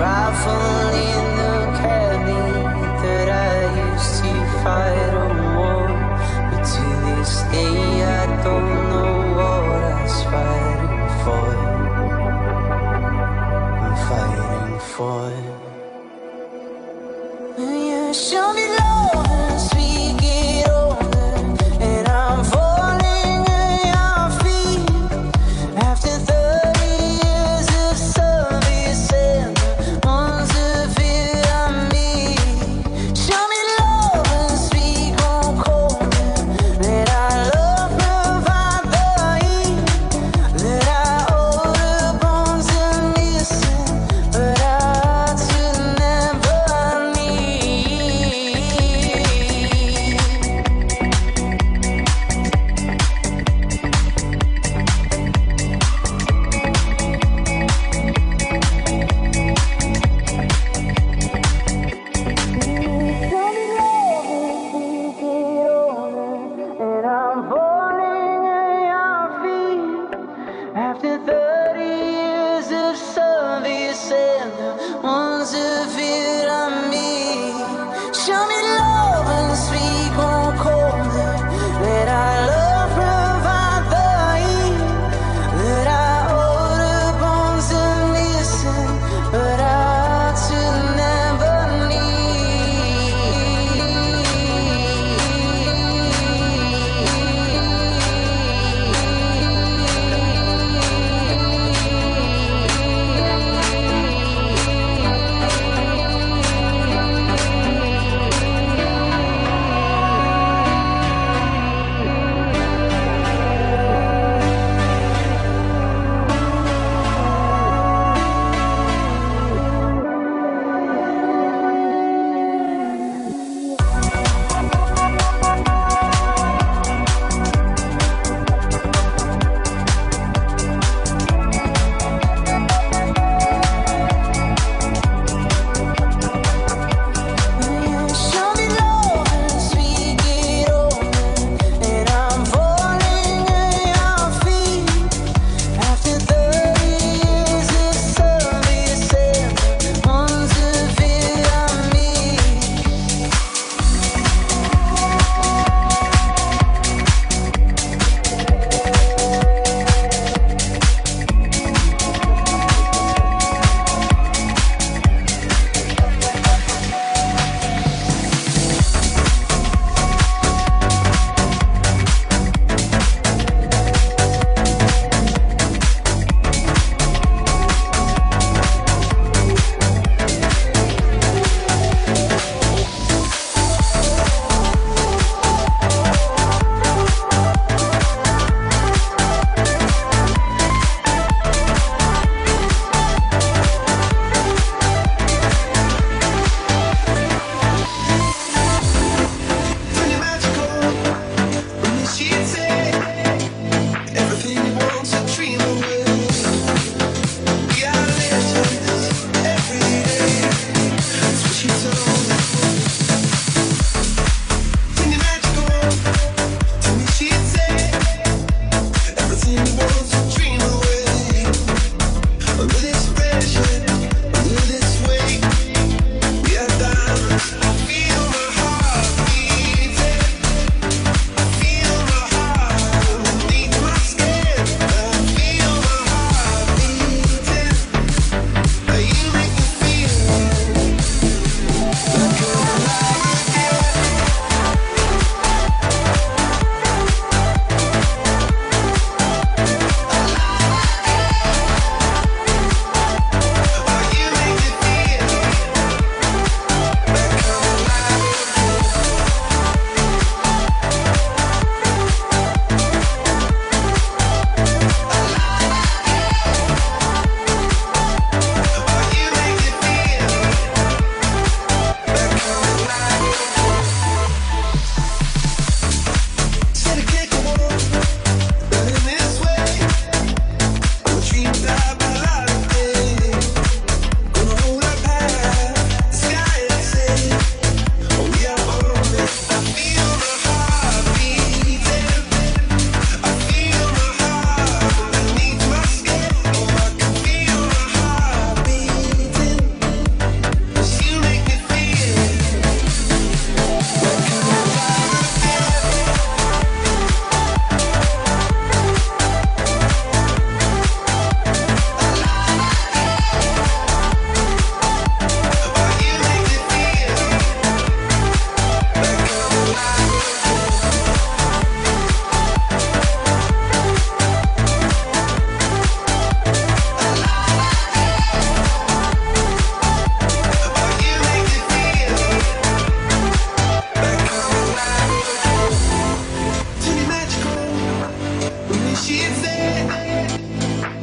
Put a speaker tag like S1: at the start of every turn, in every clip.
S1: After 30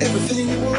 S2: everything you want.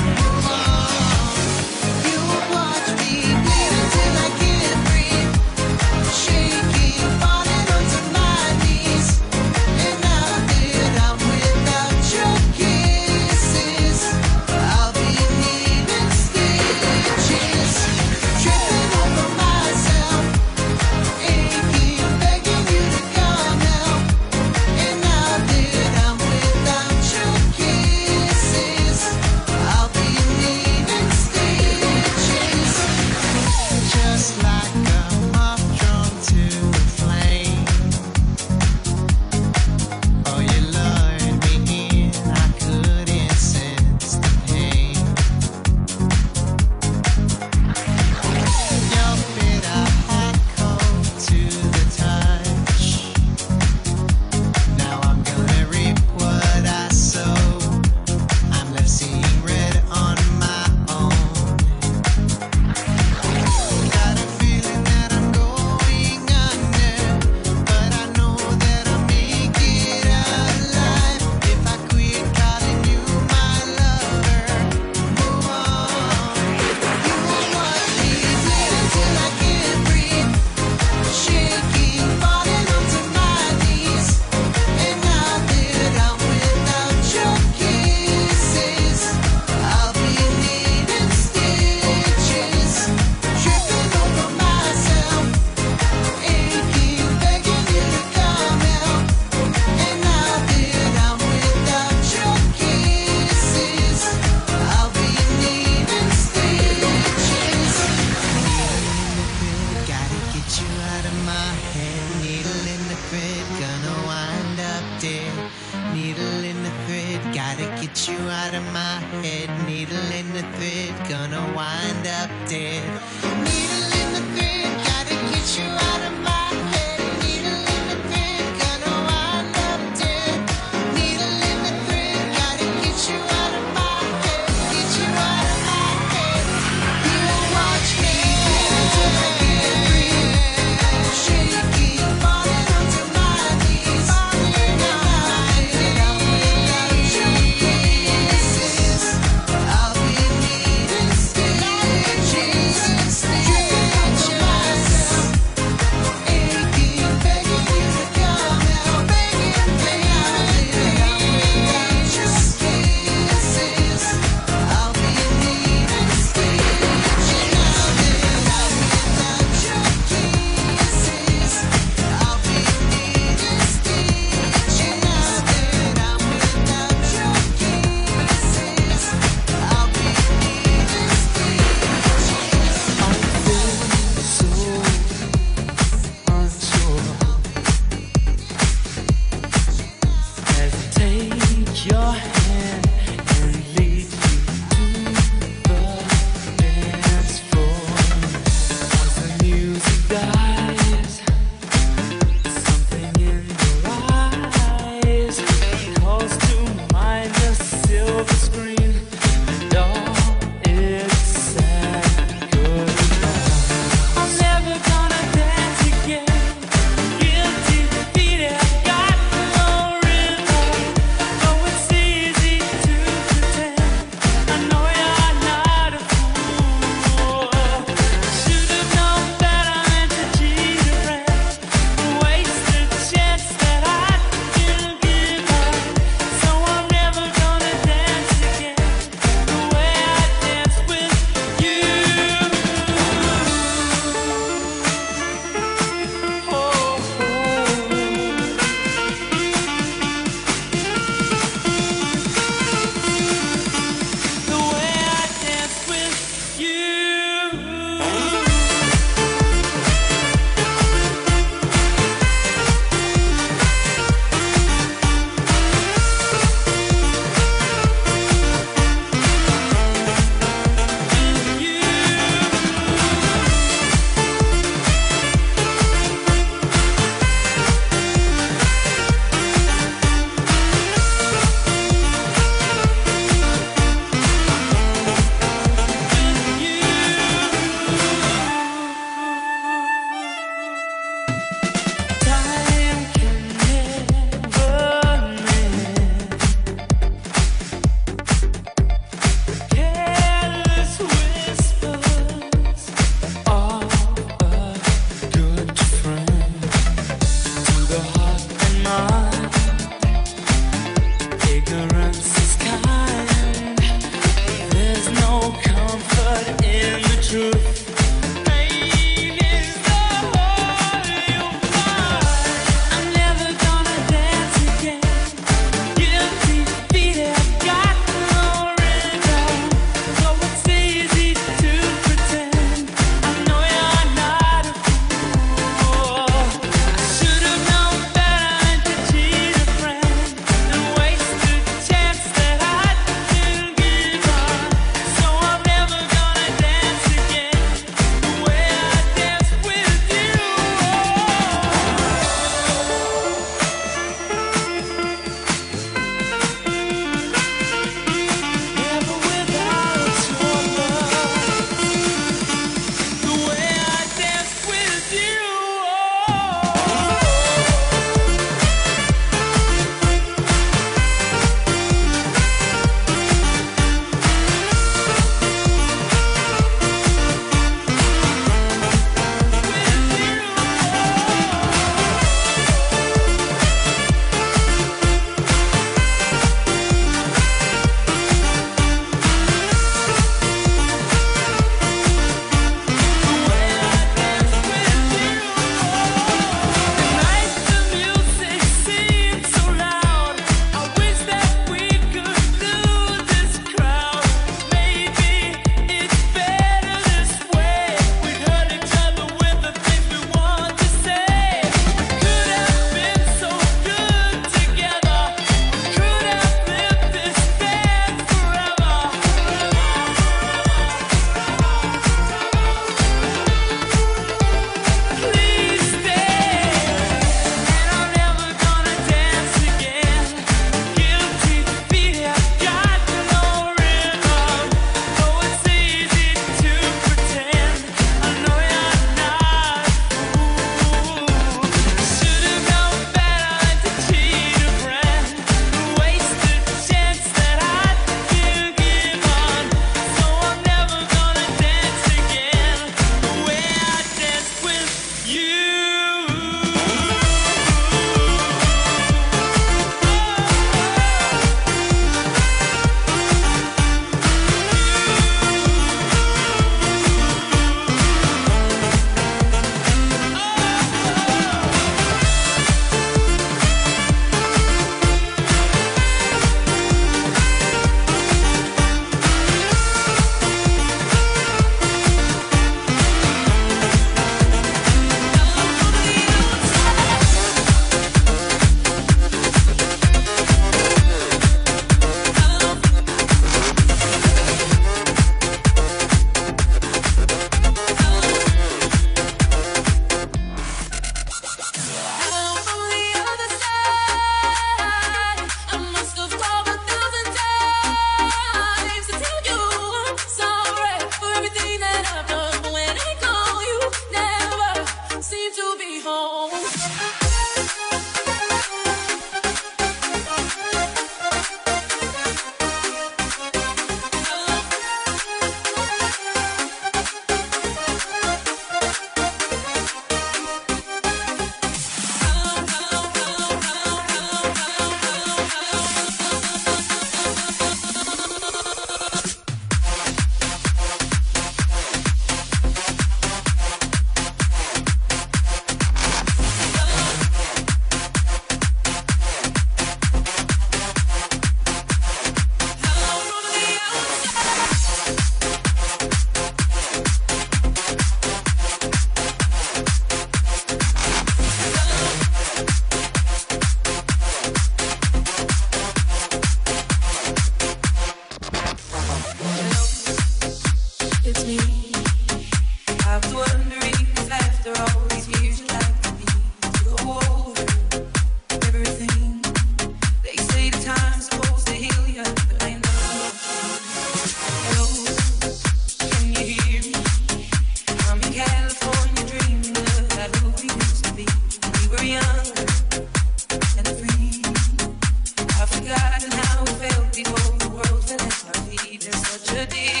S3: to thee.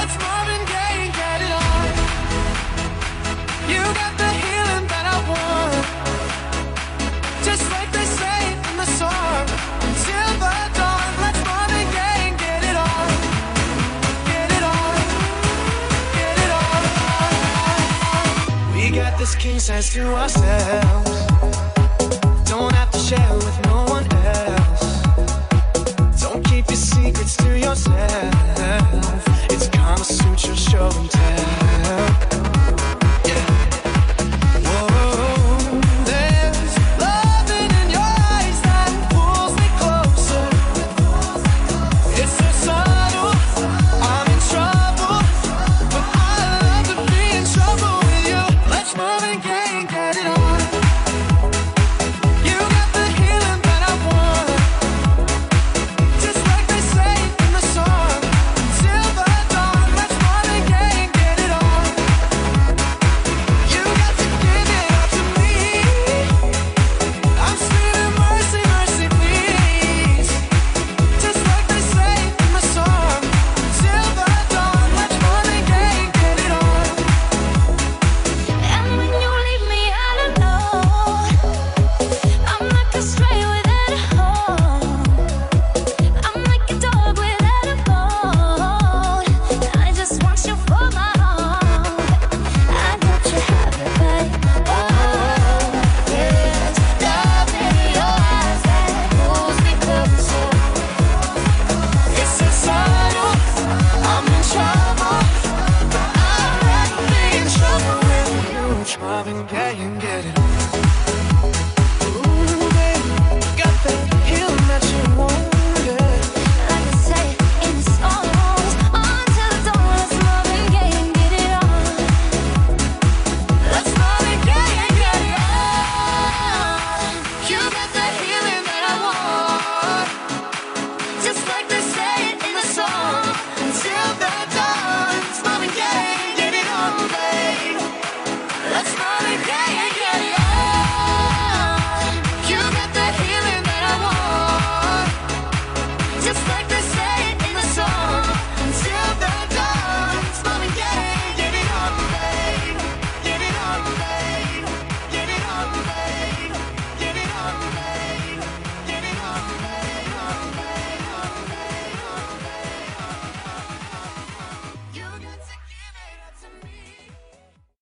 S4: Let's get it on. You got the healing that I want. Just like the. Until the dawn, let's get it on. Get it on. Get it on. We got this king size to ourselves. Don't have to share with no